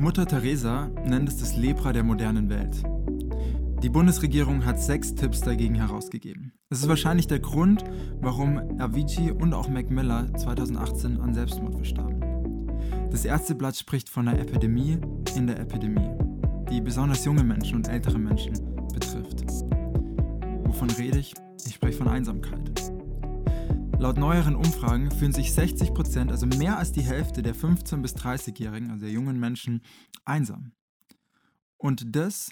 Mutter Teresa nennt es das Lepra der modernen Welt. Die Bundesregierung hat sechs Tipps dagegen herausgegeben. Das ist wahrscheinlich der Grund, warum Avicii und auch Mac Miller 2018 an Selbstmord verstarben. Das Ärzteblatt spricht von einer Epidemie in der Epidemie, die besonders junge Menschen und ältere Menschen betrifft. Wovon rede ich? Ich spreche von Einsamkeit. Laut neueren Umfragen fühlen sich 60 Prozent, also mehr als die Hälfte der 15- bis 30-Jährigen, also der jungen Menschen, einsam. Und das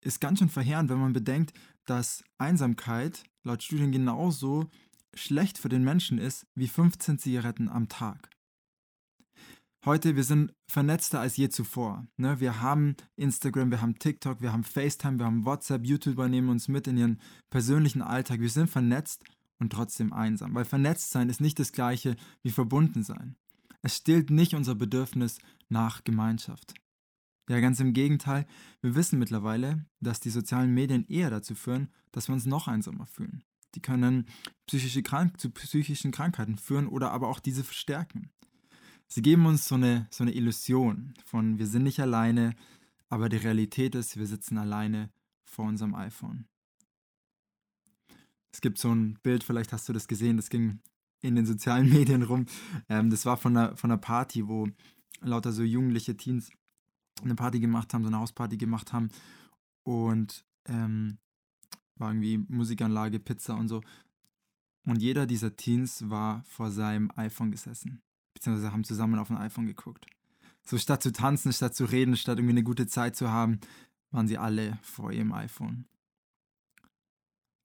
ist ganz schön verheerend, wenn man bedenkt, dass Einsamkeit laut Studien genauso schlecht für den Menschen ist wie 15 Zigaretten am Tag. Heute, wir sind vernetzter als je zuvor. Ne? Wir haben Instagram, wir haben TikTok, wir haben FaceTime, wir haben WhatsApp, YouTuber nehmen uns mit in ihren persönlichen Alltag. Wir sind vernetzt und trotzdem einsam, weil vernetzt sein ist nicht das gleiche wie verbunden sein. Es stillt nicht unser Bedürfnis nach Gemeinschaft. Ja, ganz im Gegenteil, wir wissen mittlerweile, dass die sozialen Medien eher dazu führen, dass wir uns noch einsamer fühlen. Die können psychische Krank zu psychischen Krankheiten führen oder aber auch diese verstärken. Sie geben uns so eine, so eine Illusion von, wir sind nicht alleine, aber die Realität ist, wir sitzen alleine vor unserem iPhone. Es gibt so ein Bild, vielleicht hast du das gesehen, das ging in den sozialen Medien rum. Ähm, das war von einer, von einer Party, wo lauter so jugendliche Teens eine Party gemacht haben, so eine Hausparty gemacht haben und ähm, war irgendwie Musikanlage, Pizza und so. Und jeder dieser Teens war vor seinem iPhone gesessen, beziehungsweise haben zusammen auf ein iPhone geguckt. So statt zu tanzen, statt zu reden, statt irgendwie eine gute Zeit zu haben, waren sie alle vor ihrem iPhone.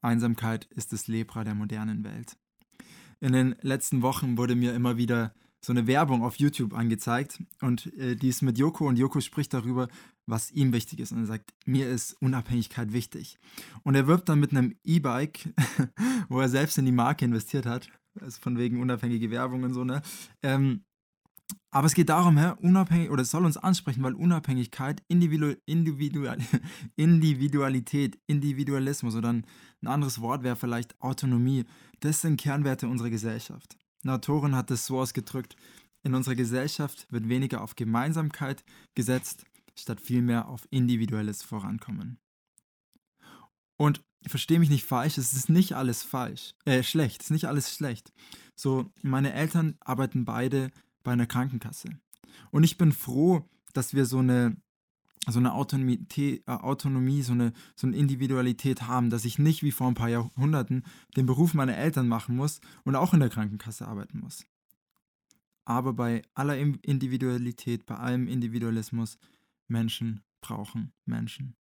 Einsamkeit ist das Lepra der modernen Welt. In den letzten Wochen wurde mir immer wieder so eine Werbung auf YouTube angezeigt und äh, die ist mit Joko und Joko spricht darüber, was ihm wichtig ist. Und er sagt, mir ist Unabhängigkeit wichtig. Und er wirbt dann mit einem E-Bike, wo er selbst in die Marke investiert hat, also von wegen unabhängige Werbung und so, ne? Ähm, aber es geht darum, hä, unabhängig, oder es soll uns ansprechen, weil Unabhängigkeit, Individu Individual Individualität, Individualismus oder ein, anderes Wort wäre vielleicht Autonomie, das sind Kernwerte unserer Gesellschaft. Eine Autorin hat es so ausgedrückt, in unserer Gesellschaft wird weniger auf Gemeinsamkeit gesetzt, statt vielmehr auf individuelles Vorankommen. Und verstehe mich nicht falsch, es ist nicht alles falsch, äh, schlecht, es ist nicht alles schlecht. So, meine Eltern arbeiten beide bei einer Krankenkasse. Und ich bin froh, dass wir so eine, so eine Autonomie, äh, Autonomie so, eine, so eine Individualität haben, dass ich nicht wie vor ein paar Jahrhunderten den Beruf meiner Eltern machen muss und auch in der Krankenkasse arbeiten muss. Aber bei aller Individualität, bei allem Individualismus, Menschen brauchen Menschen.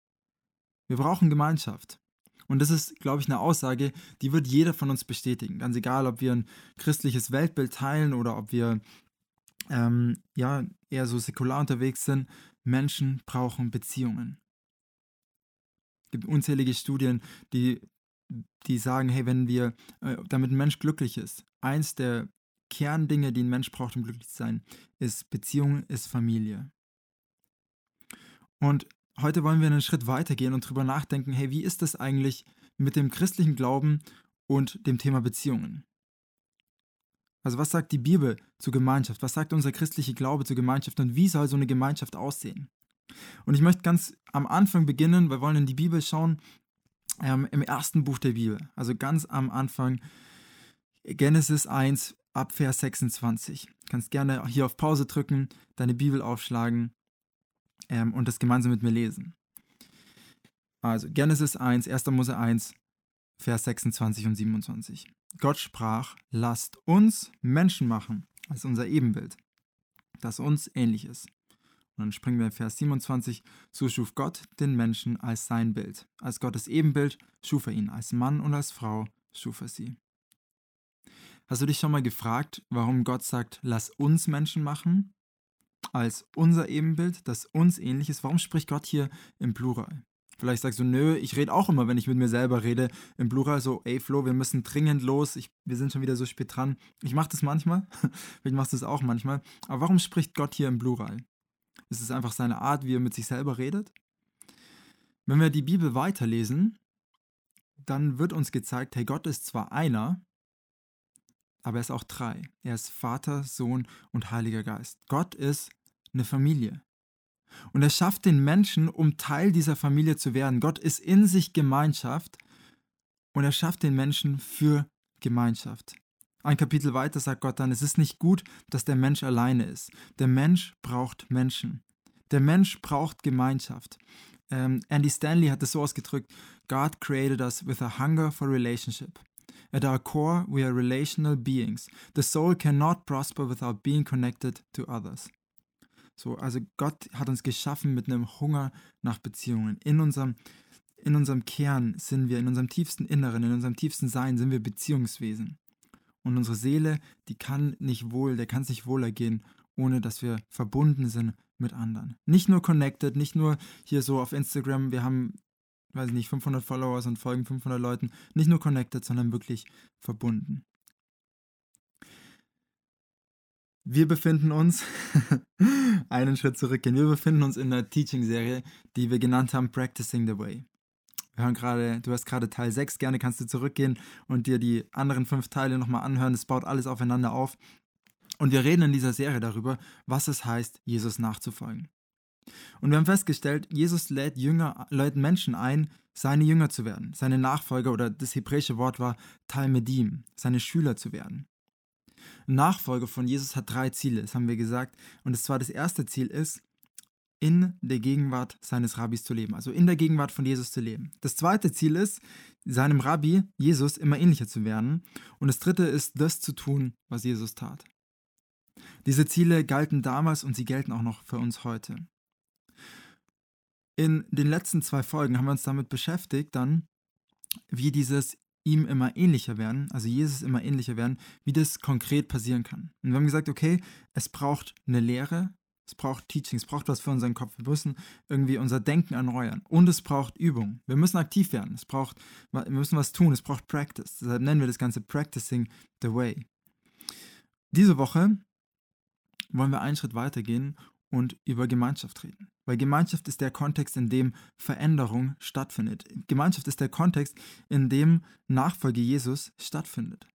Wir brauchen Gemeinschaft. Und das ist, glaube ich, eine Aussage, die wird jeder von uns bestätigen. Ganz egal, ob wir ein christliches Weltbild teilen oder ob wir ähm, ja, eher so säkular unterwegs sind, Menschen brauchen Beziehungen. Es gibt unzählige Studien, die, die sagen, hey, wenn wir, äh, damit ein Mensch glücklich ist, eins der Kerndinge, die ein Mensch braucht, um glücklich zu sein, ist Beziehung, ist Familie. Und heute wollen wir einen Schritt weitergehen und darüber nachdenken, hey, wie ist das eigentlich mit dem christlichen Glauben und dem Thema Beziehungen? Also was sagt die Bibel zur Gemeinschaft? Was sagt unser christlicher Glaube zur Gemeinschaft und wie soll so eine Gemeinschaft aussehen? Und ich möchte ganz am Anfang beginnen, wir wollen in die Bibel schauen, ähm, im ersten Buch der Bibel, also ganz am Anfang, Genesis 1 ab Vers 26. Du kannst gerne hier auf Pause drücken, deine Bibel aufschlagen ähm, und das gemeinsam mit mir lesen. Also Genesis 1, 1. Mose 1, Vers 26 und 27. Gott sprach, lasst uns Menschen machen, als unser Ebenbild, das uns ähnlich ist. Und dann springen wir in Vers 27, so schuf Gott den Menschen als sein Bild. Als Gottes Ebenbild schuf er ihn, als Mann und als Frau schuf er sie. Hast du dich schon mal gefragt, warum Gott sagt, lass uns Menschen machen? Als unser Ebenbild, das uns ähnlich ist. Warum spricht Gott hier im Plural? Vielleicht sagst du, nö, ich rede auch immer, wenn ich mit mir selber rede, im Plural so, ey Flo, wir müssen dringend los, ich, wir sind schon wieder so spät dran. Ich mache das manchmal, vielleicht machst du es auch manchmal. Aber warum spricht Gott hier im Plural? Ist es einfach seine Art, wie er mit sich selber redet? Wenn wir die Bibel weiterlesen, dann wird uns gezeigt, hey, Gott ist zwar einer, aber er ist auch drei. Er ist Vater, Sohn und Heiliger Geist. Gott ist eine Familie. Und er schafft den Menschen, um Teil dieser Familie zu werden. Gott ist in sich Gemeinschaft und er schafft den Menschen für Gemeinschaft. Ein Kapitel weiter sagt Gott dann, es ist nicht gut, dass der Mensch alleine ist. Der Mensch braucht Menschen. Der Mensch braucht Gemeinschaft. Ähm, Andy Stanley hat es so ausgedrückt, God created us with a hunger for relationship. At our core, we are relational beings. The soul cannot prosper without being connected to others. So, also Gott hat uns geschaffen mit einem Hunger nach Beziehungen. In unserem, in unserem Kern sind wir, in unserem tiefsten Inneren, in unserem tiefsten Sein sind wir Beziehungswesen. Und unsere Seele, die kann nicht wohl, der kann sich wohl ergehen, ohne dass wir verbunden sind mit anderen. Nicht nur connected, nicht nur hier so auf Instagram, wir haben, weiß ich nicht, 500 Followers und folgen 500 Leuten, nicht nur connected, sondern wirklich verbunden. Wir befinden uns, einen Schritt zurückgehen, wir befinden uns in einer Teaching-Serie, die wir genannt haben Practicing the Way. Wir hören gerade, du hast gerade Teil 6, gerne kannst du zurückgehen und dir die anderen fünf Teile nochmal anhören. Es baut alles aufeinander auf. Und wir reden in dieser Serie darüber, was es heißt, Jesus nachzufolgen. Und wir haben festgestellt, Jesus lädt Jünger, lädt Menschen ein, seine Jünger zu werden, seine Nachfolger oder das hebräische Wort war Talmedim, seine Schüler zu werden. Ein Nachfolger von Jesus hat drei Ziele, das haben wir gesagt. Und zwar das erste Ziel ist, in der Gegenwart seines Rabbis zu leben, also in der Gegenwart von Jesus zu leben. Das zweite Ziel ist, seinem Rabbi, Jesus, immer ähnlicher zu werden. Und das dritte ist, das zu tun, was Jesus tat. Diese Ziele galten damals und sie gelten auch noch für uns heute. In den letzten zwei Folgen haben wir uns damit beschäftigt, dann, wie dieses ihm immer ähnlicher werden, also Jesus immer ähnlicher werden, wie das konkret passieren kann. Und wir haben gesagt, okay, es braucht eine Lehre, es braucht Teaching, es braucht was für unseren Kopf. Wir müssen irgendwie unser Denken erneuern. Und es braucht Übung. Wir müssen aktiv werden. Es braucht, wir müssen was tun. Es braucht Practice. Deshalb nennen wir das Ganze Practicing the Way. Diese Woche wollen wir einen Schritt weitergehen und über Gemeinschaft reden. Weil Gemeinschaft ist der Kontext, in dem Veränderung stattfindet. Gemeinschaft ist der Kontext, in dem Nachfolge Jesus stattfindet.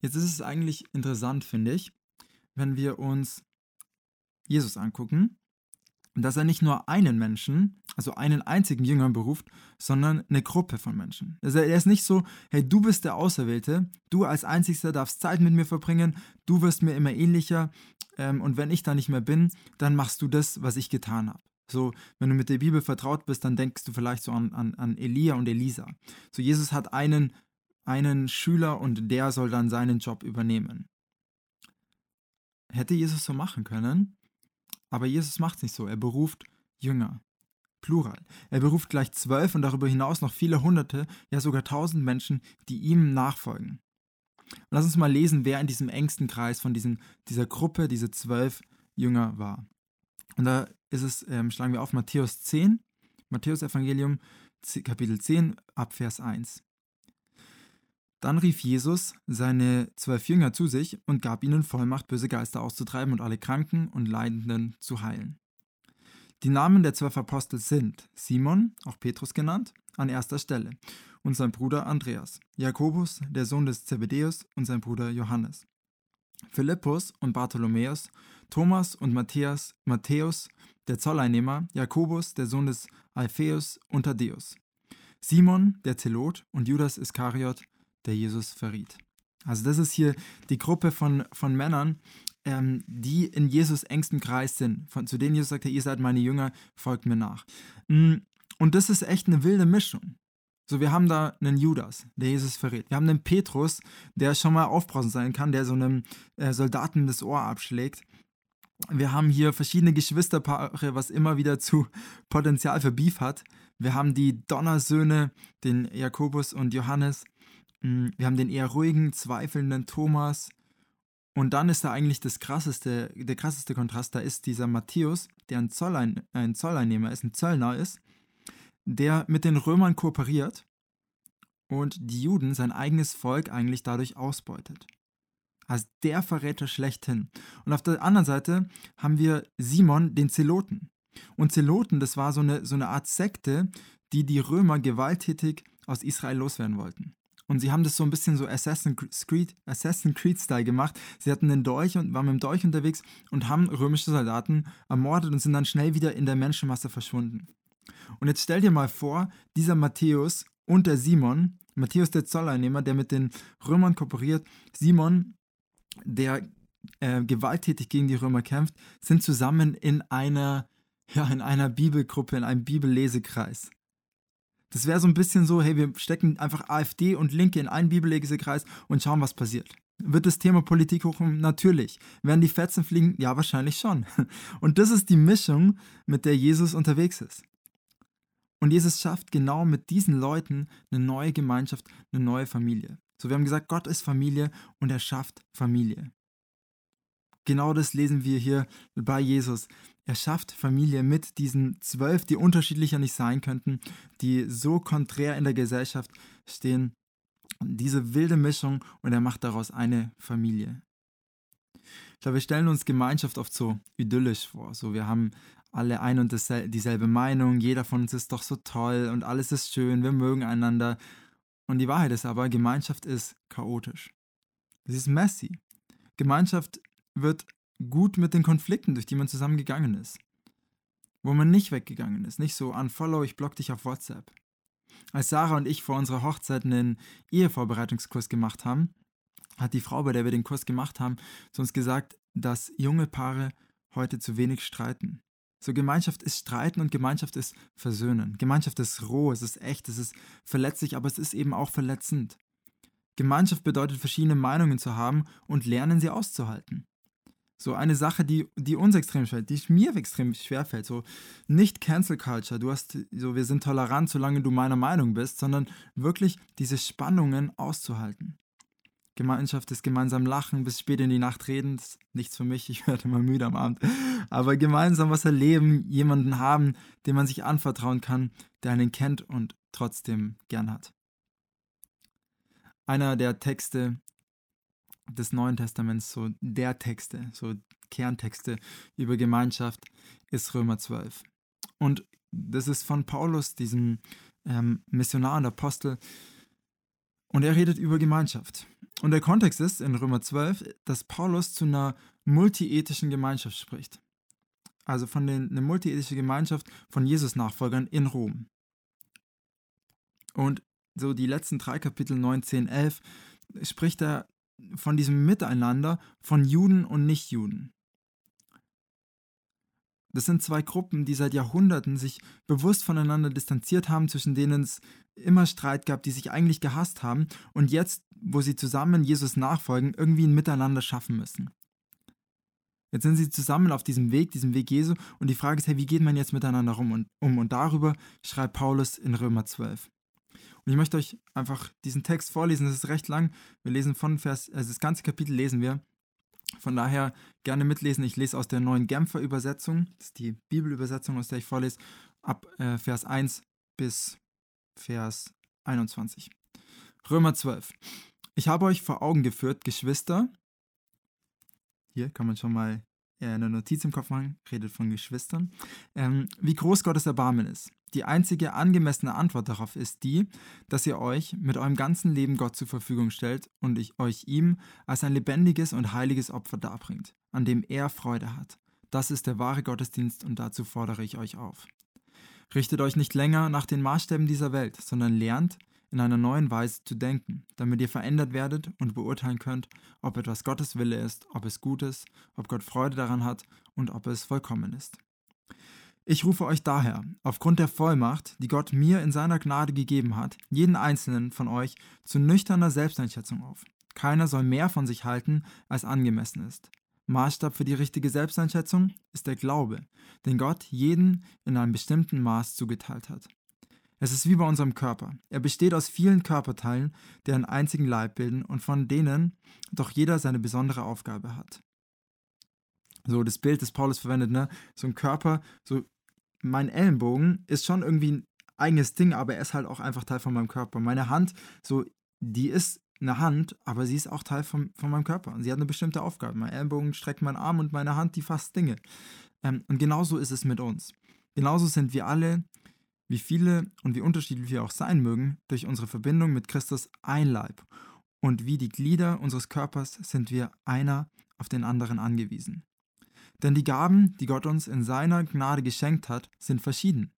Jetzt ist es eigentlich interessant, finde ich, wenn wir uns Jesus angucken, dass er nicht nur einen Menschen, also einen einzigen Jünger beruft, sondern eine Gruppe von Menschen. Also er ist nicht so, hey, du bist der Auserwählte, du als Einzigster darfst Zeit mit mir verbringen, du wirst mir immer ähnlicher ähm, und wenn ich da nicht mehr bin, dann machst du das, was ich getan habe. So, wenn du mit der Bibel vertraut bist, dann denkst du vielleicht so an, an, an Elia und Elisa. So, Jesus hat einen, einen Schüler und der soll dann seinen Job übernehmen hätte Jesus so machen können, aber Jesus macht es nicht so. Er beruft Jünger. Plural. Er beruft gleich zwölf und darüber hinaus noch viele hunderte, ja sogar tausend Menschen, die ihm nachfolgen. Lass uns mal lesen, wer in diesem engsten Kreis von diesen, dieser Gruppe, diese zwölf Jünger war. Und da ist es, ähm, schlagen wir auf Matthäus 10, Matthäus Evangelium, Kapitel 10, ab Vers 1. Dann rief Jesus seine zwölf Jünger zu sich und gab ihnen Vollmacht, böse Geister auszutreiben und alle Kranken und Leidenden zu heilen. Die Namen der zwölf Apostel sind Simon, auch Petrus genannt, an erster Stelle, und sein Bruder Andreas, Jakobus, der Sohn des Zebedäus, und sein Bruder Johannes, Philippus und Bartholomäus, Thomas und Matthias, Matthäus, der Zolleinnehmer, Jakobus, der Sohn des Alpheus und Thaddäus, Simon, der Zelot und Judas Iskariot, der Jesus verriet. Also das ist hier die Gruppe von, von Männern, ähm, die in Jesus engstem Kreis sind, von, zu denen Jesus sagte, ihr seid meine Jünger, folgt mir nach. Mm, und das ist echt eine wilde Mischung. So, wir haben da einen Judas, der Jesus verrät. Wir haben einen Petrus, der schon mal aufbrausend sein kann, der so einem äh, Soldaten das Ohr abschlägt. Wir haben hier verschiedene Geschwisterpaare, was immer wieder zu Potenzial für Beef hat. Wir haben die Donnersöhne, den Jakobus und Johannes. Mm, wir haben den eher ruhigen, zweifelnden Thomas. Und dann ist da eigentlich das krasseste, der krasseste Kontrast, da ist dieser Matthäus, der ein, Zollein, ein Zolleinnehmer ist, ein Zöllner ist, der mit den Römern kooperiert und die Juden, sein eigenes Volk, eigentlich dadurch ausbeutet. Also der Verräter schlechthin. Und auf der anderen Seite haben wir Simon, den Zeloten. Und Zeloten, das war so eine, so eine Art Sekte, die die Römer gewalttätig aus Israel loswerden wollten. Und sie haben das so ein bisschen so Assassin's Creed, Assassin's Creed-Style gemacht. Sie hatten den Dolch und waren mit dem Dolch unterwegs und haben römische Soldaten ermordet und sind dann schnell wieder in der Menschenmasse verschwunden. Und jetzt stell dir mal vor, dieser Matthäus und der Simon, Matthäus der Zolleinnehmer, der mit den Römern kooperiert, Simon, der äh, gewalttätig gegen die Römer kämpft, sind zusammen in einer, ja, in einer Bibelgruppe, in einem Bibellesekreis. Das wäre so ein bisschen so, hey, wir stecken einfach AfD und Linke in einen Bibellesekreis und schauen, was passiert. Wird das Thema Politik hochkommen? Natürlich. Werden die Fetzen fliegen? Ja, wahrscheinlich schon. Und das ist die Mischung, mit der Jesus unterwegs ist. Und Jesus schafft genau mit diesen Leuten eine neue Gemeinschaft, eine neue Familie. So, wir haben gesagt, Gott ist Familie und er schafft Familie. Genau das lesen wir hier bei Jesus. Er schafft Familie mit diesen zwölf, die unterschiedlicher nicht sein könnten, die so konträr in der Gesellschaft stehen. Diese wilde Mischung und er macht daraus eine Familie. Ich glaube, wir stellen uns Gemeinschaft oft so idyllisch vor. So, wir haben alle ein und dieselbe Meinung, jeder von uns ist doch so toll und alles ist schön, wir mögen einander. Und die Wahrheit ist aber, Gemeinschaft ist chaotisch. Es ist messy. Gemeinschaft wird gut mit den Konflikten, durch die man zusammengegangen ist. Wo man nicht weggegangen ist. Nicht so, unfollow, ich block dich auf WhatsApp. Als Sarah und ich vor unserer Hochzeit einen Ehevorbereitungskurs gemacht haben, hat die Frau, bei der wir den Kurs gemacht haben, zu uns gesagt, dass junge Paare heute zu wenig streiten. So Gemeinschaft ist Streiten und Gemeinschaft ist Versöhnen. Gemeinschaft ist roh, es ist echt, es ist verletzlich, aber es ist eben auch verletzend. Gemeinschaft bedeutet, verschiedene Meinungen zu haben und lernen, sie auszuhalten. So eine Sache, die, die uns extrem schwer, die mir extrem schwer fällt. So nicht Cancel Culture. Du hast so, wir sind tolerant, solange du meiner Meinung bist, sondern wirklich diese Spannungen auszuhalten. Gemeinschaft ist gemeinsam lachen, bis spät in die Nacht reden. Das ist nichts für mich, ich werde immer müde am Abend. Aber gemeinsam was erleben, jemanden haben, dem man sich anvertrauen kann, der einen kennt und trotzdem gern hat. Einer der Texte, des Neuen Testaments, so der Texte, so Kerntexte über Gemeinschaft, ist Römer 12. Und das ist von Paulus, diesem ähm, Missionar und Apostel. Und er redet über Gemeinschaft. Und der Kontext ist in Römer 12, dass Paulus zu einer multiethischen Gemeinschaft spricht. Also von den, eine multiethische Gemeinschaft von Jesus-Nachfolgern in Rom. Und so die letzten drei Kapitel 9, 10, 11 spricht er von diesem Miteinander von Juden und Nichtjuden. Das sind zwei Gruppen, die seit Jahrhunderten sich bewusst voneinander distanziert haben, zwischen denen es immer Streit gab, die sich eigentlich gehasst haben und jetzt, wo sie zusammen Jesus nachfolgen, irgendwie ein Miteinander schaffen müssen. Jetzt sind sie zusammen auf diesem Weg, diesem Weg Jesu und die Frage ist, hey, wie geht man jetzt miteinander um? Und, um? und darüber schreibt Paulus in Römer 12. Und ich möchte euch einfach diesen Text vorlesen. Das ist recht lang. Wir lesen von Vers, also das ganze Kapitel lesen wir. Von daher gerne mitlesen. Ich lese aus der neuen Genfer Übersetzung. Das ist die Bibelübersetzung, aus der ich vorlese, ab äh, Vers 1 bis Vers 21. Römer 12. Ich habe euch vor Augen geführt, Geschwister. Hier kann man schon mal eine Notiz im Kopf machen, redet von Geschwistern. Ähm, wie groß Gottes Erbarmen ist. Die einzige angemessene Antwort darauf ist die, dass ihr euch mit eurem ganzen Leben Gott zur Verfügung stellt und ich euch ihm als ein lebendiges und heiliges Opfer darbringt, an dem er Freude hat. Das ist der wahre Gottesdienst und dazu fordere ich euch auf. Richtet euch nicht länger nach den Maßstäben dieser Welt, sondern lernt, in einer neuen Weise zu denken, damit ihr verändert werdet und beurteilen könnt, ob etwas Gottes Wille ist, ob es gut ist, ob Gott Freude daran hat und ob es vollkommen ist. Ich rufe euch daher, aufgrund der Vollmacht, die Gott mir in seiner Gnade gegeben hat, jeden einzelnen von euch zu nüchterner Selbsteinschätzung auf. Keiner soll mehr von sich halten, als angemessen ist. Maßstab für die richtige Selbsteinschätzung ist der Glaube, den Gott jeden in einem bestimmten Maß zugeteilt hat. Es ist wie bei unserem Körper. Er besteht aus vielen Körperteilen, die einen einzigen Leib bilden und von denen doch jeder seine besondere Aufgabe hat. So das Bild, das Paulus verwendet, ne? So ein Körper, so mein Ellenbogen ist schon irgendwie ein eigenes Ding, aber er ist halt auch einfach Teil von meinem Körper. Meine Hand, so, die ist eine Hand, aber sie ist auch Teil von, von meinem Körper. Und sie hat eine bestimmte Aufgabe. Mein Ellenbogen streckt meinen Arm und meine Hand, die fasst Dinge. Ähm, und genauso ist es mit uns. Genauso sind wir alle wie viele und wie unterschiedlich wir auch sein mögen, durch unsere Verbindung mit Christus ein Leib. Und wie die Glieder unseres Körpers sind wir einer auf den anderen angewiesen. Denn die Gaben, die Gott uns in seiner Gnade geschenkt hat, sind verschieden.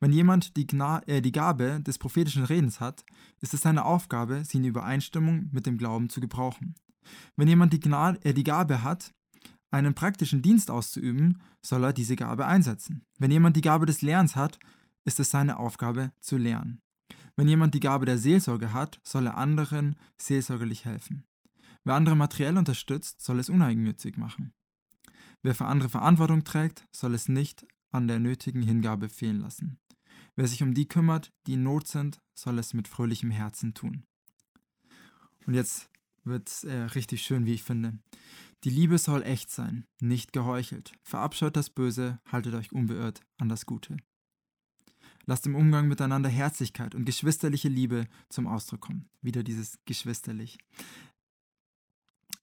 Wenn jemand die, Gna äh, die Gabe des prophetischen Redens hat, ist es seine Aufgabe, sie in Übereinstimmung mit dem Glauben zu gebrauchen. Wenn jemand die, Gnade, äh, die Gabe hat, einen praktischen Dienst auszuüben, soll er diese Gabe einsetzen. Wenn jemand die Gabe des Lernens hat, ist es seine Aufgabe zu lernen. Wenn jemand die Gabe der Seelsorge hat, soll er anderen seelsorgerlich helfen. Wer andere materiell unterstützt, soll es uneigennützig machen. Wer für andere Verantwortung trägt, soll es nicht an der nötigen Hingabe fehlen lassen. Wer sich um die kümmert, die in Not sind, soll es mit fröhlichem Herzen tun. Und jetzt wird es äh, richtig schön, wie ich finde. Die Liebe soll echt sein, nicht geheuchelt. Verabscheut das Böse, haltet euch unbeirrt an das Gute. Lasst im Umgang miteinander Herzlichkeit und geschwisterliche Liebe zum Ausdruck kommen. Wieder dieses geschwisterlich.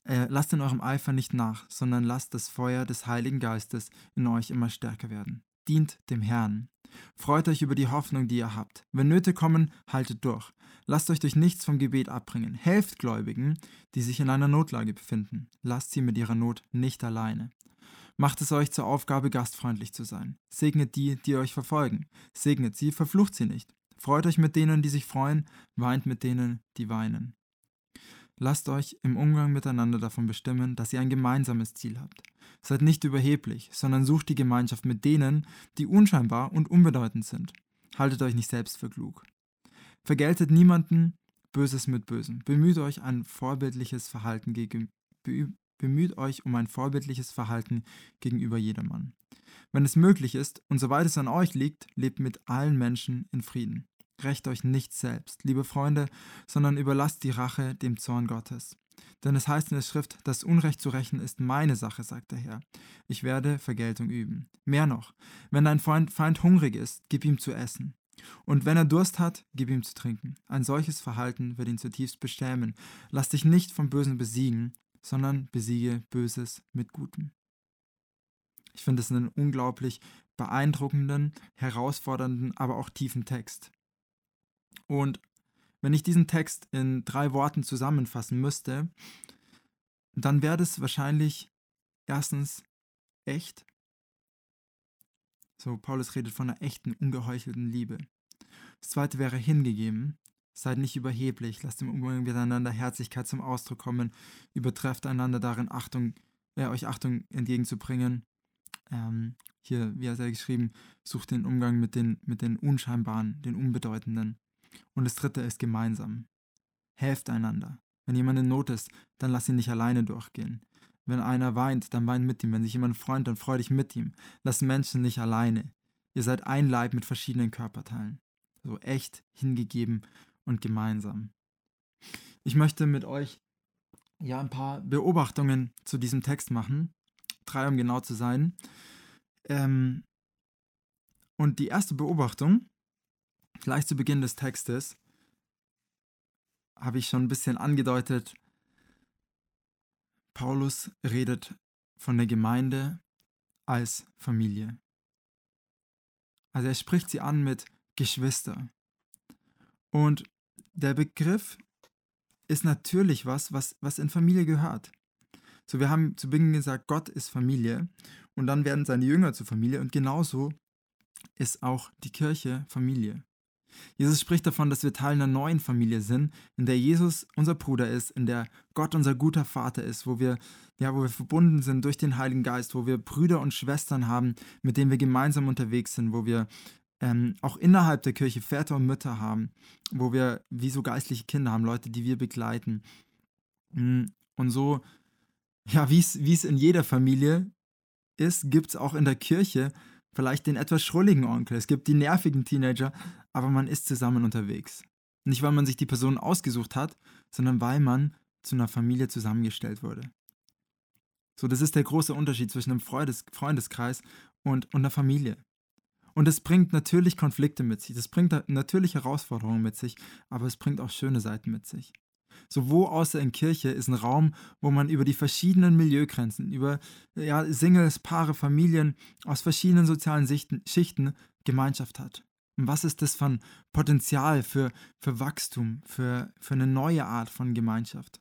Äh, lasst in eurem Eifer nicht nach, sondern lasst das Feuer des Heiligen Geistes in euch immer stärker werden. Dient dem Herrn. Freut euch über die Hoffnung, die ihr habt. Wenn Nöte kommen, haltet durch. Lasst euch durch nichts vom Gebet abbringen. Helft Gläubigen, die sich in einer Notlage befinden. Lasst sie mit ihrer Not nicht alleine. Macht es euch zur Aufgabe, gastfreundlich zu sein. Segnet die, die euch verfolgen. Segnet sie, verflucht sie nicht. Freut euch mit denen, die sich freuen, weint mit denen, die weinen. Lasst euch im Umgang miteinander davon bestimmen, dass ihr ein gemeinsames Ziel habt. Seid nicht überheblich, sondern sucht die Gemeinschaft mit denen, die unscheinbar und unbedeutend sind. Haltet euch nicht selbst für klug. Vergeltet niemanden Böses mit Bösem. Bemüht euch ein vorbildliches Verhalten gegen, Bemüht euch um ein vorbildliches Verhalten gegenüber jedermann. Wenn es möglich ist und soweit es an euch liegt, lebt mit allen Menschen in Frieden. Recht euch nicht selbst, liebe Freunde, sondern überlasst die Rache dem Zorn Gottes. Denn es heißt in der Schrift, das Unrecht zu rächen ist meine Sache, sagt der Herr. Ich werde Vergeltung üben. Mehr noch, wenn dein Feind, Feind hungrig ist, gib ihm zu essen. Und wenn er Durst hat, gib ihm zu trinken. Ein solches Verhalten wird ihn zutiefst bestämen. Lass dich nicht vom Bösen besiegen, sondern besiege Böses mit Gutem. Ich finde es einen unglaublich beeindruckenden, herausfordernden, aber auch tiefen Text. Und wenn ich diesen Text in drei Worten zusammenfassen müsste, dann wäre es wahrscheinlich erstens echt. So, Paulus redet von einer echten, ungeheuchelten Liebe. Das zweite wäre hingegeben. Seid nicht überheblich, lasst im Umgang miteinander Herzlichkeit zum Ausdruck kommen, übertrefft einander darin, Achtung, äh, euch Achtung entgegenzubringen. Ähm, hier, wie hat er geschrieben, sucht den Umgang mit den, mit den Unscheinbaren, den Unbedeutenden. Und das dritte ist gemeinsam. Helft einander. Wenn jemand in Not ist, dann lass ihn nicht alleine durchgehen. Wenn einer weint, dann weint mit ihm. Wenn sich jemand freut, dann freu dich mit ihm. Lass Menschen nicht alleine. Ihr seid ein Leib mit verschiedenen Körperteilen. So echt hingegeben und gemeinsam. Ich möchte mit euch ja ein paar Beobachtungen zu diesem Text machen. Drei, um genau zu sein. Ähm, und die erste Beobachtung, gleich zu Beginn des Textes, habe ich schon ein bisschen angedeutet. Paulus redet von der Gemeinde als Familie. Also er spricht sie an mit Geschwister. Und der Begriff ist natürlich was, was, was in Familie gehört. So, wir haben zu Beginn gesagt, Gott ist Familie und dann werden seine Jünger zur Familie und genauso ist auch die Kirche Familie. Jesus spricht davon, dass wir Teil einer neuen Familie sind, in der Jesus unser Bruder ist, in der Gott unser guter Vater ist, wo wir, ja, wo wir verbunden sind durch den Heiligen Geist, wo wir Brüder und Schwestern haben, mit denen wir gemeinsam unterwegs sind, wo wir ähm, auch innerhalb der Kirche Väter und Mütter haben, wo wir wie so geistliche Kinder haben, Leute, die wir begleiten. Mm, und so, ja, wie es in jeder Familie ist, gibt es auch in der Kirche vielleicht den etwas schrulligen Onkel. Es gibt die nervigen Teenager, aber man ist zusammen unterwegs. Nicht, weil man sich die Person ausgesucht hat, sondern weil man zu einer Familie zusammengestellt wurde. So, das ist der große Unterschied zwischen einem Freundes Freundeskreis und, und einer Familie. Und es bringt natürlich Konflikte mit sich, das bringt natürlich Herausforderungen mit sich, aber es bringt auch schöne Seiten mit sich. So wo außer in Kirche ist ein Raum, wo man über die verschiedenen Milieugrenzen, über ja, Singles, Paare, Familien aus verschiedenen sozialen Sichten, Schichten Gemeinschaft hat. Und was ist das von Potenzial für, für Wachstum, für, für eine neue Art von Gemeinschaft?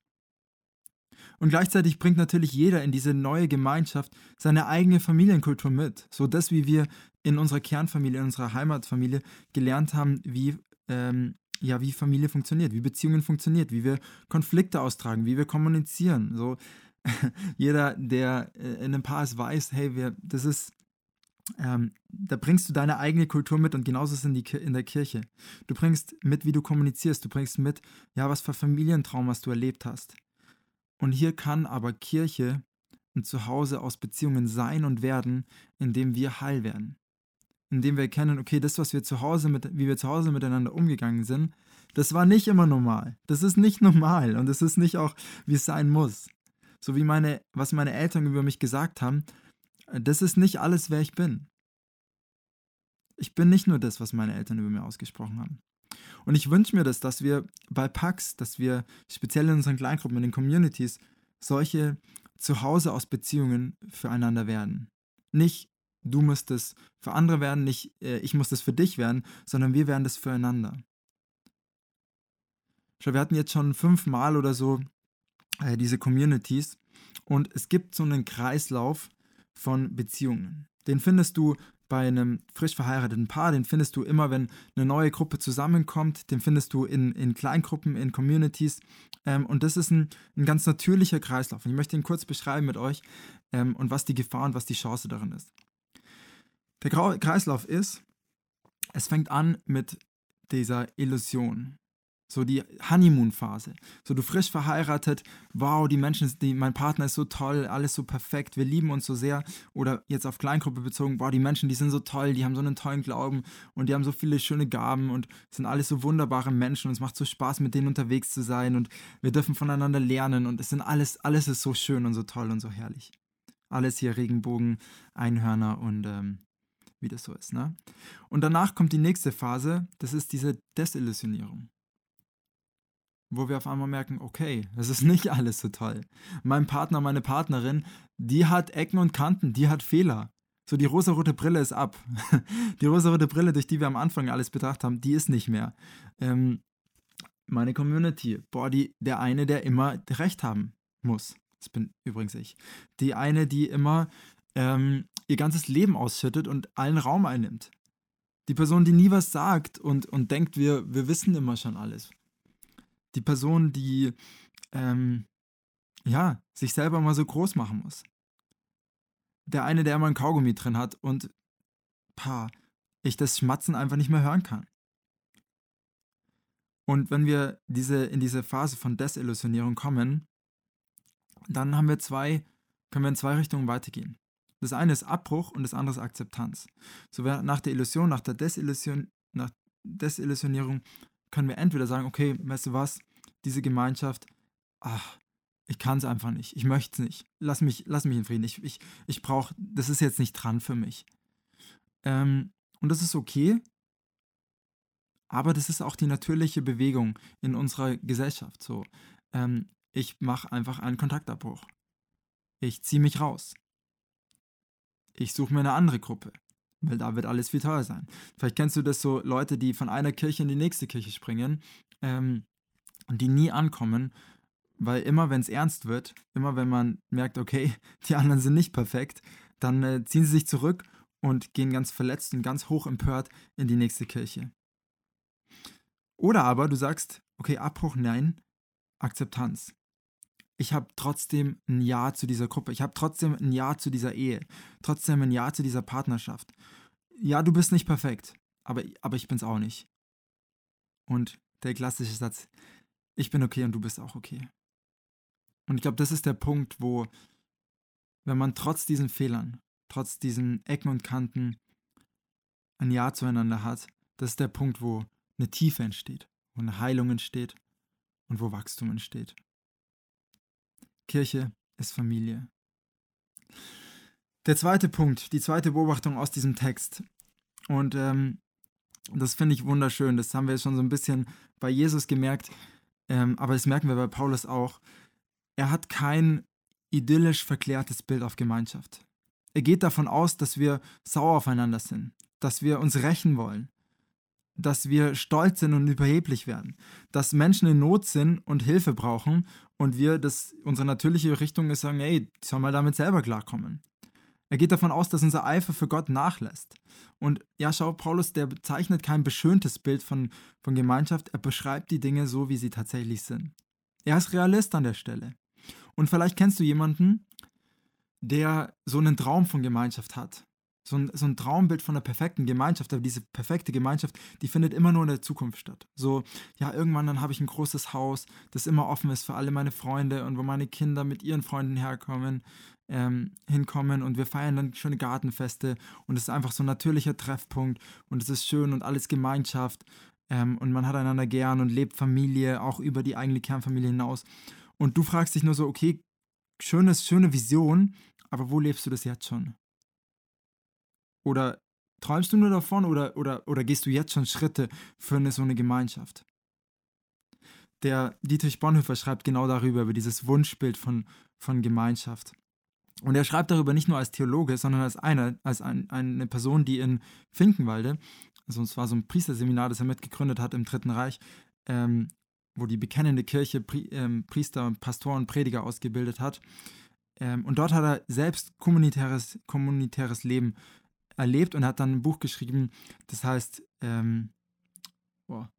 Und gleichzeitig bringt natürlich jeder in diese neue Gemeinschaft seine eigene Familienkultur mit. So das, wie wir in unserer Kernfamilie, in unserer Heimatfamilie gelernt haben, wie, ähm, ja, wie Familie funktioniert, wie Beziehungen funktioniert, wie wir Konflikte austragen, wie wir kommunizieren. So jeder, der äh, in einem Paar ist, weiß, hey, wir, das ist ähm, da bringst du deine eigene Kultur mit und genauso ist es in, die, in der Kirche. Du bringst mit, wie du kommunizierst, du bringst mit, ja, was für Familientraum, was du erlebt hast. Und hier kann aber Kirche ein Zuhause aus Beziehungen sein und werden, indem wir heil werden. Indem wir erkennen, okay, das, was wir zu Hause mit, wie wir zu Hause miteinander umgegangen sind, das war nicht immer normal. Das ist nicht normal und es ist nicht auch, wie es sein muss. So wie meine, was meine Eltern über mich gesagt haben, das ist nicht alles, wer ich bin. Ich bin nicht nur das, was meine Eltern über mir ausgesprochen haben. Und ich wünsche mir das, dass wir bei PAX, dass wir speziell in unseren Kleingruppen, in den Communities, solche Zuhause aus Beziehungen füreinander werden. Nicht du musst es für andere werden, nicht äh, ich muss das für dich werden, sondern wir werden das füreinander. Schau, wir hatten jetzt schon fünfmal oder so äh, diese Communities und es gibt so einen Kreislauf, von Beziehungen. Den findest du bei einem frisch verheirateten Paar, den findest du immer, wenn eine neue Gruppe zusammenkommt, den findest du in, in Kleingruppen, in Communities. Ähm, und das ist ein, ein ganz natürlicher Kreislauf. Und ich möchte ihn kurz beschreiben mit euch ähm, und was die Gefahr und was die Chance darin ist. Der Kreislauf ist, es fängt an mit dieser Illusion. So die Honeymoon-Phase. So du frisch verheiratet, wow, die Menschen, die, mein Partner ist so toll, alles so perfekt, wir lieben uns so sehr. Oder jetzt auf Kleingruppe bezogen, wow, die Menschen, die sind so toll, die haben so einen tollen Glauben und die haben so viele schöne Gaben und sind alles so wunderbare Menschen und es macht so Spaß, mit denen unterwegs zu sein und wir dürfen voneinander lernen und es sind alles, alles ist so schön und so toll und so herrlich. Alles hier Regenbogen, Einhörner und ähm, wie das so ist, ne? Und danach kommt die nächste Phase, das ist diese Desillusionierung wo wir auf einmal merken, okay, es ist nicht alles so toll. Mein Partner, meine Partnerin, die hat Ecken und Kanten, die hat Fehler. So, die rosarote Brille ist ab. Die rosarote Brille, durch die wir am Anfang alles betrachtet haben, die ist nicht mehr. Ähm, meine Community, boah, die, der eine, der immer Recht haben muss. Das bin übrigens ich. Die eine, die immer ähm, ihr ganzes Leben ausschüttet und allen Raum einnimmt. Die Person, die nie was sagt und, und denkt, wir, wir wissen immer schon alles die Person, die ähm, ja, sich selber mal so groß machen muss. Der eine, der immer ein Kaugummi drin hat und pa, ich das Schmatzen einfach nicht mehr hören kann. Und wenn wir diese, in diese Phase von Desillusionierung kommen, dann haben wir zwei, können wir in zwei Richtungen weitergehen. Das eine ist Abbruch und das andere ist Akzeptanz. So nach der Illusion, nach der Desillusion, nach Desillusionierung können wir entweder sagen, okay, weißt du was, diese Gemeinschaft, ach, ich kann es einfach nicht, ich möchte es nicht, lass mich, lass mich in Frieden, ich, ich, ich brauche, das ist jetzt nicht dran für mich. Ähm, und das ist okay, aber das ist auch die natürliche Bewegung in unserer Gesellschaft. So, ähm, ich mache einfach einen Kontaktabbruch. Ich ziehe mich raus. Ich suche mir eine andere Gruppe, weil da wird alles teurer sein. Vielleicht kennst du das so Leute, die von einer Kirche in die nächste Kirche springen ähm, und die nie ankommen, weil immer wenn es ernst wird, immer wenn man merkt, okay, die anderen sind nicht perfekt, dann äh, ziehen sie sich zurück und gehen ganz verletzt und ganz hoch empört in die nächste Kirche. Oder aber du sagst, okay, Abbruch, nein, Akzeptanz. Ich habe trotzdem ein Ja zu dieser Gruppe. Ich habe trotzdem ein Ja zu dieser Ehe. Trotzdem ein Ja zu dieser Partnerschaft. Ja, du bist nicht perfekt, aber, aber ich bin's auch nicht. Und der klassische Satz, ich bin okay und du bist auch okay. Und ich glaube, das ist der Punkt, wo, wenn man trotz diesen Fehlern, trotz diesen Ecken und Kanten ein Ja zueinander hat, das ist der Punkt, wo eine Tiefe entsteht, wo eine Heilung entsteht und wo Wachstum entsteht. Kirche ist Familie. Der zweite Punkt, die zweite Beobachtung aus diesem Text. Und ähm, das finde ich wunderschön. Das haben wir schon so ein bisschen bei Jesus gemerkt. Ähm, aber das merken wir bei Paulus auch. Er hat kein idyllisch verklärtes Bild auf Gemeinschaft. Er geht davon aus, dass wir sauer aufeinander sind, dass wir uns rächen wollen, dass wir stolz sind und überheblich werden, dass Menschen in Not sind und Hilfe brauchen und wir, das, unsere natürliche Richtung ist, sagen, ey, die sollen mal damit selber klarkommen. Er geht davon aus, dass unser Eifer für Gott nachlässt. Und ja, schau, Paulus, der bezeichnet kein beschöntes Bild von, von Gemeinschaft, er beschreibt die Dinge so, wie sie tatsächlich sind. Er ist Realist an der Stelle. Und vielleicht kennst du jemanden, der so einen Traum von Gemeinschaft hat so ein, so ein Traumbild von einer perfekten Gemeinschaft, aber diese perfekte Gemeinschaft, die findet immer nur in der Zukunft statt. So, ja, irgendwann dann habe ich ein großes Haus, das immer offen ist für alle meine Freunde und wo meine Kinder mit ihren Freunden herkommen, ähm, hinkommen und wir feiern dann schöne Gartenfeste und es ist einfach so ein natürlicher Treffpunkt und es ist schön und alles Gemeinschaft ähm, und man hat einander gern und lebt Familie auch über die eigene Kernfamilie hinaus. Und du fragst dich nur so, okay, schönes, schöne Vision, aber wo lebst du das jetzt schon? Oder träumst du nur davon oder, oder, oder gehst du jetzt schon Schritte für eine, so eine Gemeinschaft? Der Dietrich Bonhoeffer schreibt genau darüber, über dieses Wunschbild von, von Gemeinschaft. Und er schreibt darüber nicht nur als Theologe, sondern als einer, als ein, eine Person, die in Finkenwalde, also es war so ein Priesterseminar, das er mitgegründet hat im Dritten Reich, ähm, wo die bekennende Kirche Pri, ähm, Priester, Pastoren, Prediger ausgebildet hat. Ähm, und dort hat er selbst kommunitäres, kommunitäres Leben erlebt und hat dann ein Buch geschrieben, das heißt ähm, boah,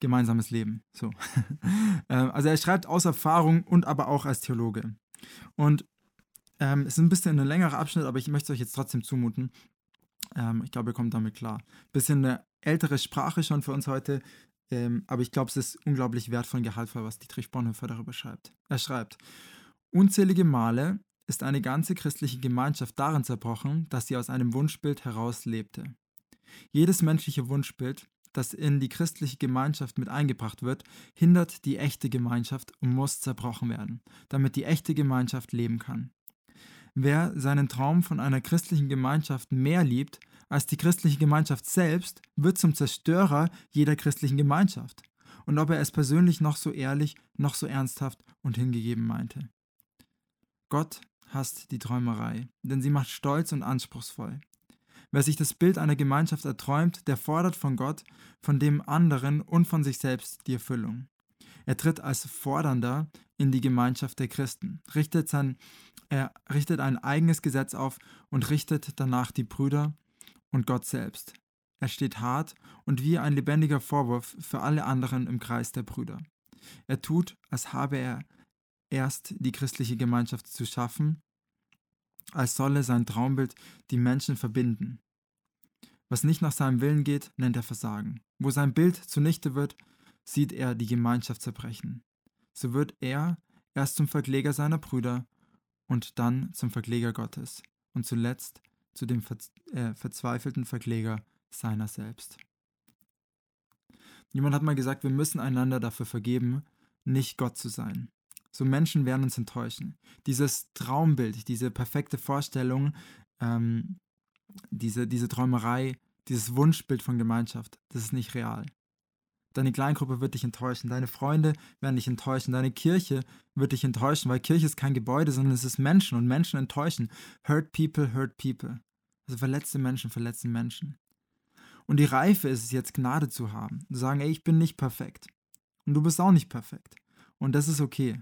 Gemeinsames Leben. So. Ähm, also er schreibt aus Erfahrung und aber auch als Theologe. Und ähm, es ist ein bisschen ein längerer Abschnitt, aber ich möchte es euch jetzt trotzdem zumuten. Ähm, ich glaube, ihr kommt damit klar. Bisschen eine ältere Sprache schon für uns heute, ähm, aber ich glaube, es ist unglaublich wertvoll und gehaltvoll, was Dietrich Bonhoeffer darüber schreibt. Er schreibt, unzählige Male ist eine ganze christliche Gemeinschaft darin zerbrochen, dass sie aus einem Wunschbild heraus lebte. Jedes menschliche Wunschbild, das in die christliche Gemeinschaft mit eingebracht wird, hindert die echte Gemeinschaft und muss zerbrochen werden, damit die echte Gemeinschaft leben kann. Wer seinen Traum von einer christlichen Gemeinschaft mehr liebt als die christliche Gemeinschaft selbst, wird zum Zerstörer jeder christlichen Gemeinschaft. Und ob er es persönlich noch so ehrlich, noch so ernsthaft und hingegeben meinte. Gott hasst die Träumerei, denn sie macht stolz und anspruchsvoll. Wer sich das Bild einer Gemeinschaft erträumt, der fordert von Gott, von dem anderen und von sich selbst die Erfüllung. Er tritt als Fordernder in die Gemeinschaft der Christen, richtet, sein, er richtet ein eigenes Gesetz auf und richtet danach die Brüder und Gott selbst. Er steht hart und wie ein lebendiger Vorwurf für alle anderen im Kreis der Brüder. Er tut, als habe er erst die christliche Gemeinschaft zu schaffen, als solle sein Traumbild die Menschen verbinden. Was nicht nach seinem Willen geht, nennt er Versagen. Wo sein Bild zunichte wird, sieht er die Gemeinschaft zerbrechen. So wird er erst zum Verkläger seiner Brüder und dann zum Verkläger Gottes und zuletzt zu dem äh, verzweifelten Verkläger seiner selbst. Jemand hat mal gesagt, wir müssen einander dafür vergeben, nicht Gott zu sein. So Menschen werden uns enttäuschen. Dieses Traumbild, diese perfekte Vorstellung, ähm, diese, diese Träumerei, dieses Wunschbild von Gemeinschaft, das ist nicht real. Deine Kleingruppe wird dich enttäuschen, deine Freunde werden dich enttäuschen, deine Kirche wird dich enttäuschen, weil Kirche ist kein Gebäude, sondern es ist Menschen und Menschen enttäuschen. Hurt people, hurt people. Also verletzte Menschen, verletzte Menschen. Und die Reife ist es jetzt, Gnade zu haben. Zu sagen, ey, ich bin nicht perfekt. Und du bist auch nicht perfekt. Und das ist okay.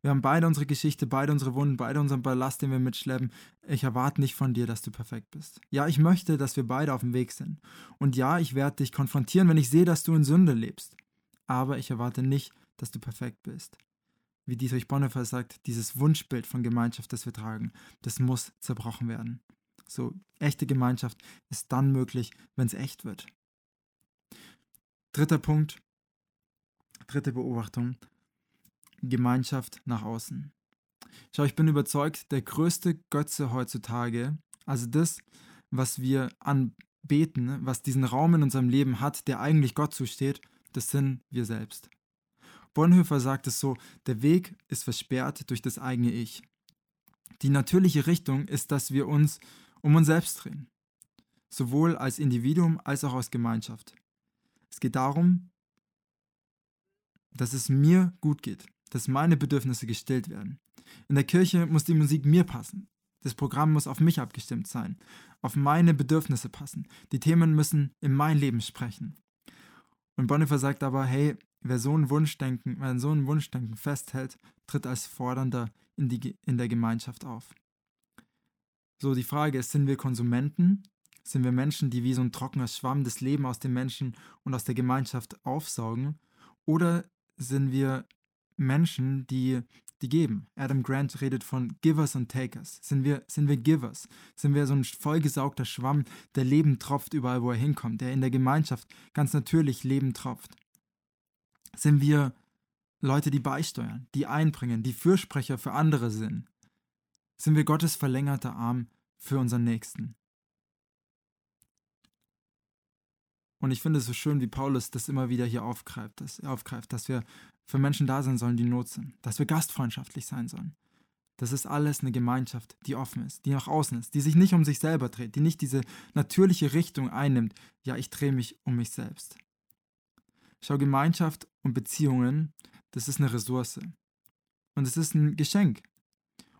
Wir haben beide unsere Geschichte, beide unsere Wunden, beide unseren Ballast, den wir mitschleppen. Ich erwarte nicht von dir, dass du perfekt bist. Ja, ich möchte, dass wir beide auf dem Weg sind. Und ja, ich werde dich konfrontieren, wenn ich sehe, dass du in Sünde lebst. Aber ich erwarte nicht, dass du perfekt bist. Wie Dietrich Bonhoeffer sagt, dieses Wunschbild von Gemeinschaft, das wir tragen, das muss zerbrochen werden. So, echte Gemeinschaft ist dann möglich, wenn es echt wird. Dritter Punkt, dritte Beobachtung. Gemeinschaft nach außen. Schau, ich bin überzeugt, der größte Götze heutzutage, also das, was wir anbeten, was diesen Raum in unserem Leben hat, der eigentlich Gott zusteht, das sind wir selbst. Bonhoeffer sagt es so, der Weg ist versperrt durch das eigene Ich. Die natürliche Richtung ist, dass wir uns um uns selbst drehen, sowohl als Individuum als auch als Gemeinschaft. Es geht darum, dass es mir gut geht, dass meine Bedürfnisse gestillt werden. In der Kirche muss die Musik mir passen. Das Programm muss auf mich abgestimmt sein, auf meine Bedürfnisse passen. Die Themen müssen in mein Leben sprechen. Und Bonhoeffer sagt aber, hey, wer so ein Wunschdenken, wer so ein Wunschdenken festhält, tritt als Fordernder in, die, in der Gemeinschaft auf. So, die Frage ist, sind wir Konsumenten? Sind wir Menschen, die wie so ein trockener Schwamm das Leben aus den Menschen und aus der Gemeinschaft aufsaugen? Oder sind wir Menschen, die, die geben? Adam Grant redet von Givers und Takers. Sind wir, sind wir Givers? Sind wir so ein vollgesaugter Schwamm, der Leben tropft überall, wo er hinkommt, der in der Gemeinschaft ganz natürlich Leben tropft? Sind wir Leute, die beisteuern, die einbringen, die Fürsprecher für andere sind? sind wir Gottes verlängerter Arm für unseren Nächsten. Und ich finde es so schön, wie Paulus das immer wieder hier aufgreift, dass, aufgreift, dass wir für Menschen da sein sollen, die Not sind, dass wir gastfreundschaftlich sein sollen. Das ist alles eine Gemeinschaft, die offen ist, die nach außen ist, die sich nicht um sich selber dreht, die nicht diese natürliche Richtung einnimmt, ja, ich drehe mich um mich selbst. Schau, Gemeinschaft und Beziehungen, das ist eine Ressource. Und es ist ein Geschenk.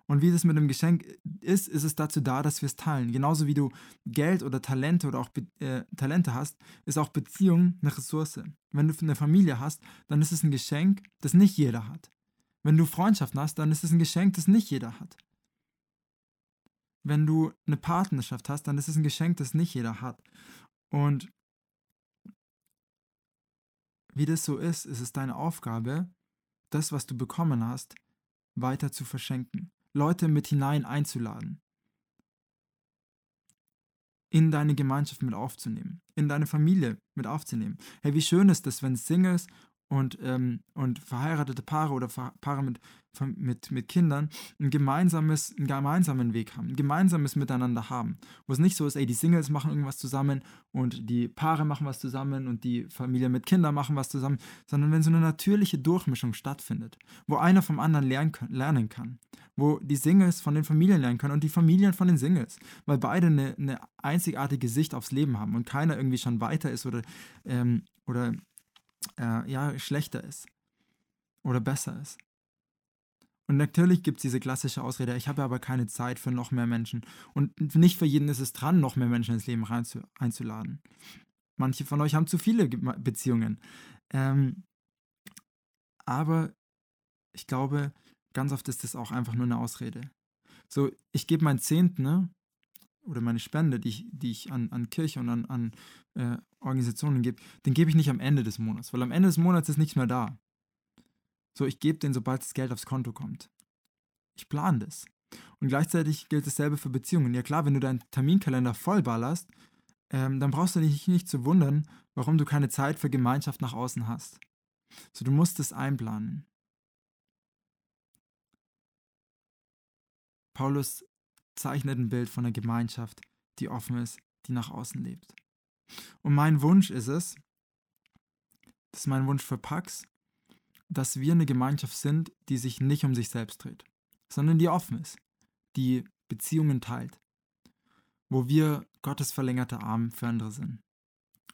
Und wie das mit einem Geschenk ist, ist es dazu da, dass wir es teilen. Genauso wie du Geld oder Talente oder auch äh, Talente hast, ist auch Beziehung eine Ressource. Wenn du eine Familie hast, dann ist es ein Geschenk, das nicht jeder hat. Wenn du Freundschaften hast, dann ist es ein Geschenk, das nicht jeder hat. Wenn du eine Partnerschaft hast, dann ist es ein Geschenk, das nicht jeder hat. Und wie das so ist, ist es deine Aufgabe, das, was du bekommen hast, weiter zu verschenken. Leute mit hinein einzuladen. In deine Gemeinschaft mit aufzunehmen, in deine Familie mit aufzunehmen. Hey, wie schön ist es, wenn Singles und, ähm, und verheiratete Paare oder Paare mit, mit, mit Kindern ein gemeinsames, einen gemeinsamen Weg haben, ein gemeinsames Miteinander haben. Wo es nicht so ist, ey, die Singles machen irgendwas zusammen und die Paare machen was zusammen und die Familie mit Kindern machen was zusammen, sondern wenn so eine natürliche Durchmischung stattfindet, wo einer vom anderen lernen, lernen kann, wo die Singles von den Familien lernen können und die Familien von den Singles, weil beide eine, eine einzigartige Sicht aufs Leben haben und keiner irgendwie schon weiter ist oder, ähm, oder äh, ja, schlechter ist oder besser ist. Und natürlich gibt es diese klassische Ausrede, ich habe aber keine Zeit für noch mehr Menschen. Und nicht für jeden ist es dran, noch mehr Menschen ins Leben reinzu, einzuladen. Manche von euch haben zu viele Beziehungen. Ähm, aber ich glaube, ganz oft ist das auch einfach nur eine Ausrede. So, ich gebe mein Zehnten, ne? oder meine Spende, die ich, die ich an, an Kirche und an, an äh, Organisationen gebe, den gebe ich nicht am Ende des Monats, weil am Ende des Monats ist nichts mehr da. So, ich gebe den, sobald das Geld aufs Konto kommt. Ich plane das. Und gleichzeitig gilt dasselbe für Beziehungen. Ja klar, wenn du deinen Terminkalender vollballerst, ähm, dann brauchst du dich nicht zu wundern, warum du keine Zeit für Gemeinschaft nach außen hast. So, du musst es einplanen. Paulus zeichnet ein Bild von einer Gemeinschaft, die offen ist, die nach außen lebt. Und mein Wunsch ist es, das ist mein Wunsch für Pax, dass wir eine Gemeinschaft sind, die sich nicht um sich selbst dreht, sondern die offen ist, die Beziehungen teilt, wo wir Gottes verlängerter Arm für andere sind.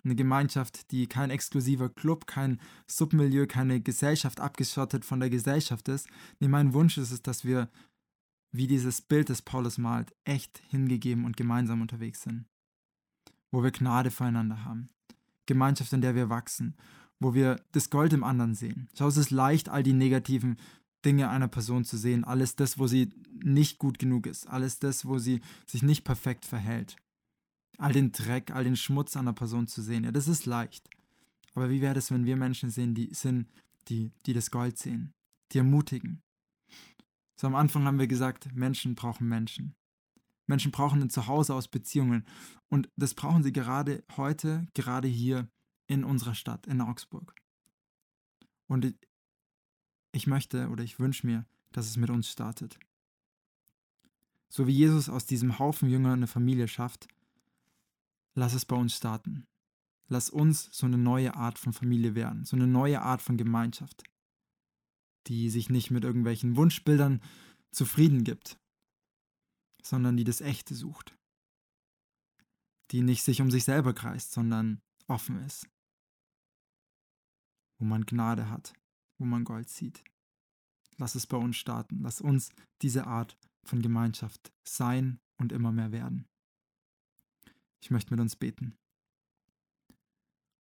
Eine Gemeinschaft, die kein exklusiver Club, kein Submilieu, keine Gesellschaft abgeschottet von der Gesellschaft ist. Nee, mein Wunsch ist es, dass wir wie dieses Bild, das Paulus malt, echt hingegeben und gemeinsam unterwegs sind. Wo wir Gnade füreinander haben. Gemeinschaft, in der wir wachsen. Wo wir das Gold im anderen sehen. Schau, es ist leicht, all die negativen Dinge einer Person zu sehen. Alles das, wo sie nicht gut genug ist. Alles das, wo sie sich nicht perfekt verhält. All den Dreck, all den Schmutz einer Person zu sehen. Ja, das ist leicht. Aber wie wäre es, wenn wir Menschen sehen, die sind, die, die das Gold sehen, die ermutigen, so am Anfang haben wir gesagt, Menschen brauchen Menschen. Menschen brauchen ein Zuhause aus Beziehungen. Und das brauchen sie gerade heute, gerade hier in unserer Stadt, in Augsburg. Und ich möchte oder ich wünsche mir, dass es mit uns startet. So wie Jesus aus diesem Haufen Jünger eine Familie schafft, lass es bei uns starten. Lass uns so eine neue Art von Familie werden, so eine neue Art von Gemeinschaft die sich nicht mit irgendwelchen Wunschbildern zufrieden gibt, sondern die das Echte sucht, die nicht sich um sich selber kreist, sondern offen ist, wo man Gnade hat, wo man Gold sieht. Lass es bei uns starten, lass uns diese Art von Gemeinschaft sein und immer mehr werden. Ich möchte mit uns beten.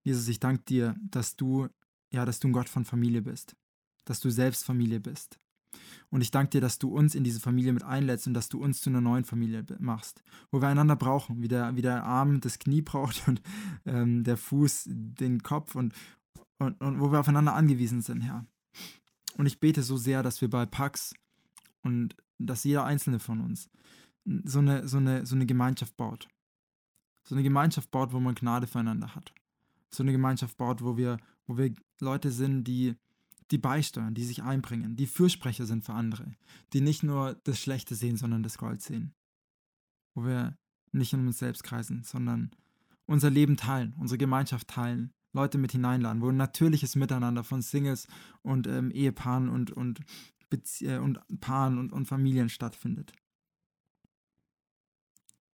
Jesus, ich danke dir, dass du, ja, dass du ein Gott von Familie bist, dass du selbst Familie bist. Und ich danke dir, dass du uns in diese Familie mit einlädst und dass du uns zu einer neuen Familie machst, wo wir einander brauchen, wie der, wie der Arm das Knie braucht und ähm, der Fuß den Kopf und, und, und wo wir aufeinander angewiesen sind, Herr. Und ich bete so sehr, dass wir bei Pax und dass jeder einzelne von uns so eine, so eine, so eine Gemeinschaft baut. So eine Gemeinschaft baut, wo man Gnade füreinander hat. So eine Gemeinschaft baut, wo wir, wo wir Leute sind, die, die beisteuern, die sich einbringen, die Fürsprecher sind für andere, die nicht nur das Schlechte sehen, sondern das Gold sehen. Wo wir nicht um uns selbst kreisen, sondern unser Leben teilen, unsere Gemeinschaft teilen, Leute mit hineinladen, wo ein natürliches Miteinander von Singles und ähm, Ehepaaren und, und, Bezie äh, und Paaren und, und Familien stattfindet.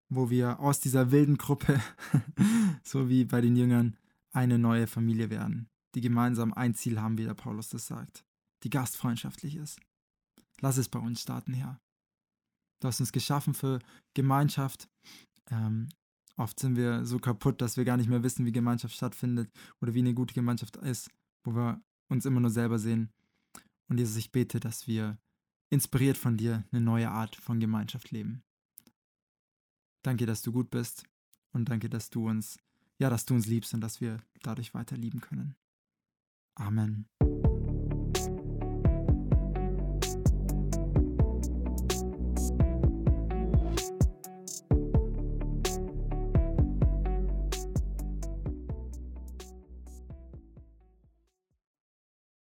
Wo wir aus dieser wilden Gruppe, so wie bei den Jüngern, eine neue Familie werden, die gemeinsam ein Ziel haben, wie der Paulus das sagt, die gastfreundschaftlich ist. Lass es bei uns starten, Herr. Du hast uns geschaffen für Gemeinschaft. Ähm, oft sind wir so kaputt, dass wir gar nicht mehr wissen, wie Gemeinschaft stattfindet oder wie eine gute Gemeinschaft ist, wo wir uns immer nur selber sehen. Und Jesus, ich bete, dass wir inspiriert von dir eine neue Art von Gemeinschaft leben. Danke, dass du gut bist und danke, dass du uns, ja, dass du uns liebst und dass wir dadurch weiter lieben können. Amen.